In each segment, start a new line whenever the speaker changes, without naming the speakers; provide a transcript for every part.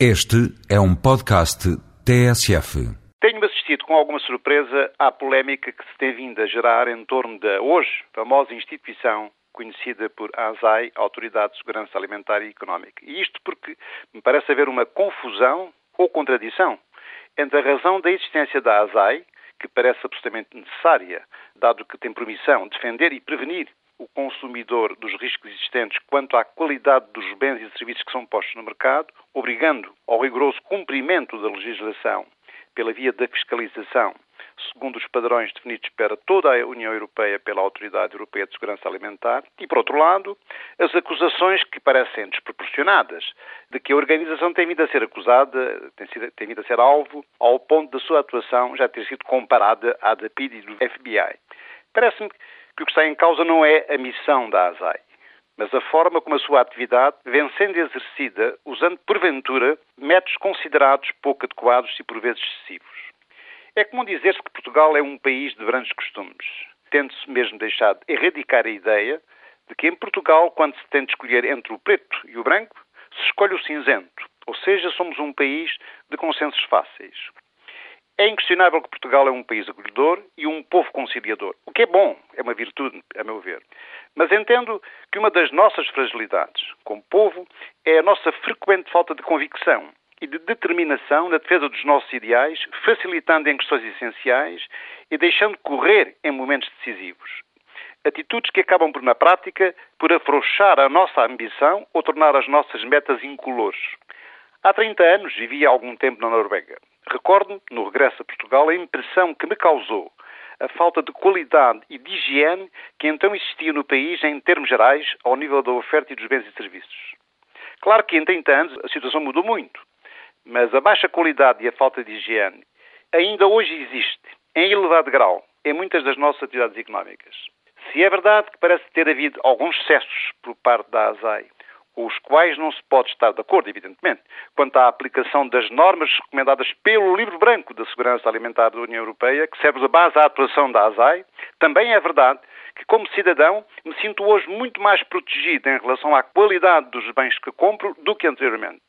Este é um podcast TSF.
Tenho assistido com alguma surpresa à polémica que se tem vindo a gerar em torno da hoje famosa instituição conhecida por ASAI, Autoridade de Segurança Alimentar e Económica. E isto porque me parece haver uma confusão ou contradição entre a razão da existência da ASAI, que parece absolutamente necessária, dado que tem por missão defender e prevenir o consumidor dos riscos existentes quanto à qualidade dos bens e serviços que são postos no mercado, obrigando ao rigoroso cumprimento da legislação pela via da fiscalização, segundo os padrões definidos para toda a União Europeia pela Autoridade Europeia de Segurança Alimentar, e, por outro lado, as acusações que parecem desproporcionadas de que a organização tem vindo a ser acusada, tem, sido, tem vindo a ser alvo, ao ponto da sua atuação já ter sido comparada à da PID e do FBI. Parece-me que o que está em causa não é a missão da ASAI, mas a forma como a sua atividade vem sendo exercida usando, porventura, métodos considerados pouco adequados e por vezes excessivos. É comum dizer-se que Portugal é um país de grandes costumes, tendo-se mesmo deixado erradicar a ideia de que em Portugal, quando se de escolher entre o preto e o branco, se escolhe o cinzento, ou seja, somos um país de consensos fáceis. É inquestionável que Portugal é um país acolhedor e um povo conciliador, o que é bom, é uma virtude, a meu ver. Mas entendo que uma das nossas fragilidades como povo é a nossa frequente falta de convicção e de determinação na defesa dos nossos ideais, facilitando em questões essenciais e deixando correr em momentos decisivos. Atitudes que acabam por, na prática, por afrouxar a nossa ambição ou tornar as nossas metas incolores. Há 30 anos vivi algum tempo na Noruega. Recordo-me, no regresso a Portugal, a impressão que me causou a falta de qualidade e de higiene que então existia no país em termos gerais ao nível da oferta e dos bens e serviços. Claro que em 30 anos a situação mudou muito, mas a baixa qualidade e a falta de higiene ainda hoje existe, em elevado grau, em muitas das nossas atividades económicas. Se é verdade que parece ter havido alguns excessos por parte da ASAI, os quais não se pode estar de acordo, evidentemente, quanto à aplicação das normas recomendadas pelo Livro Branco da Segurança Alimentar da União Europeia, que serve de base à atuação da ASAI, também é verdade que, como cidadão, me sinto hoje muito mais protegido em relação à qualidade dos bens que compro do que anteriormente.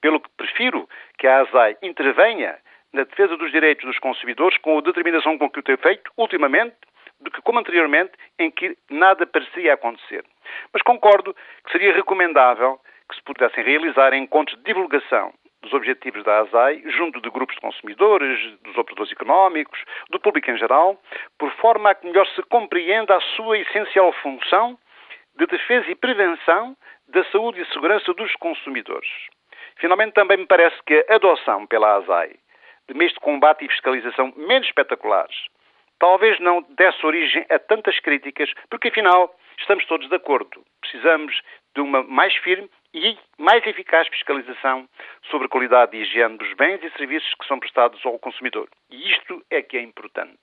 Pelo que prefiro que a ASAI intervenha na defesa dos direitos dos consumidores com a determinação com que o tem feito, ultimamente, do que como anteriormente, em que nada parecia acontecer. Mas concordo que seria recomendável que se pudessem realizar encontros de divulgação dos objetivos da ASAI junto de grupos de consumidores, dos operadores económicos, do público em geral, por forma a que melhor se compreenda a sua essencial função de defesa e prevenção da saúde e segurança dos consumidores. Finalmente, também me parece que a adoção pela ASAI de meios de combate e fiscalização menos espetaculares talvez não desse origem a tantas críticas, porque afinal estamos todos de acordo. Precisamos de uma mais firme e mais eficaz fiscalização sobre a qualidade e higiene dos bens e serviços que são prestados ao consumidor. E isto é que é importante.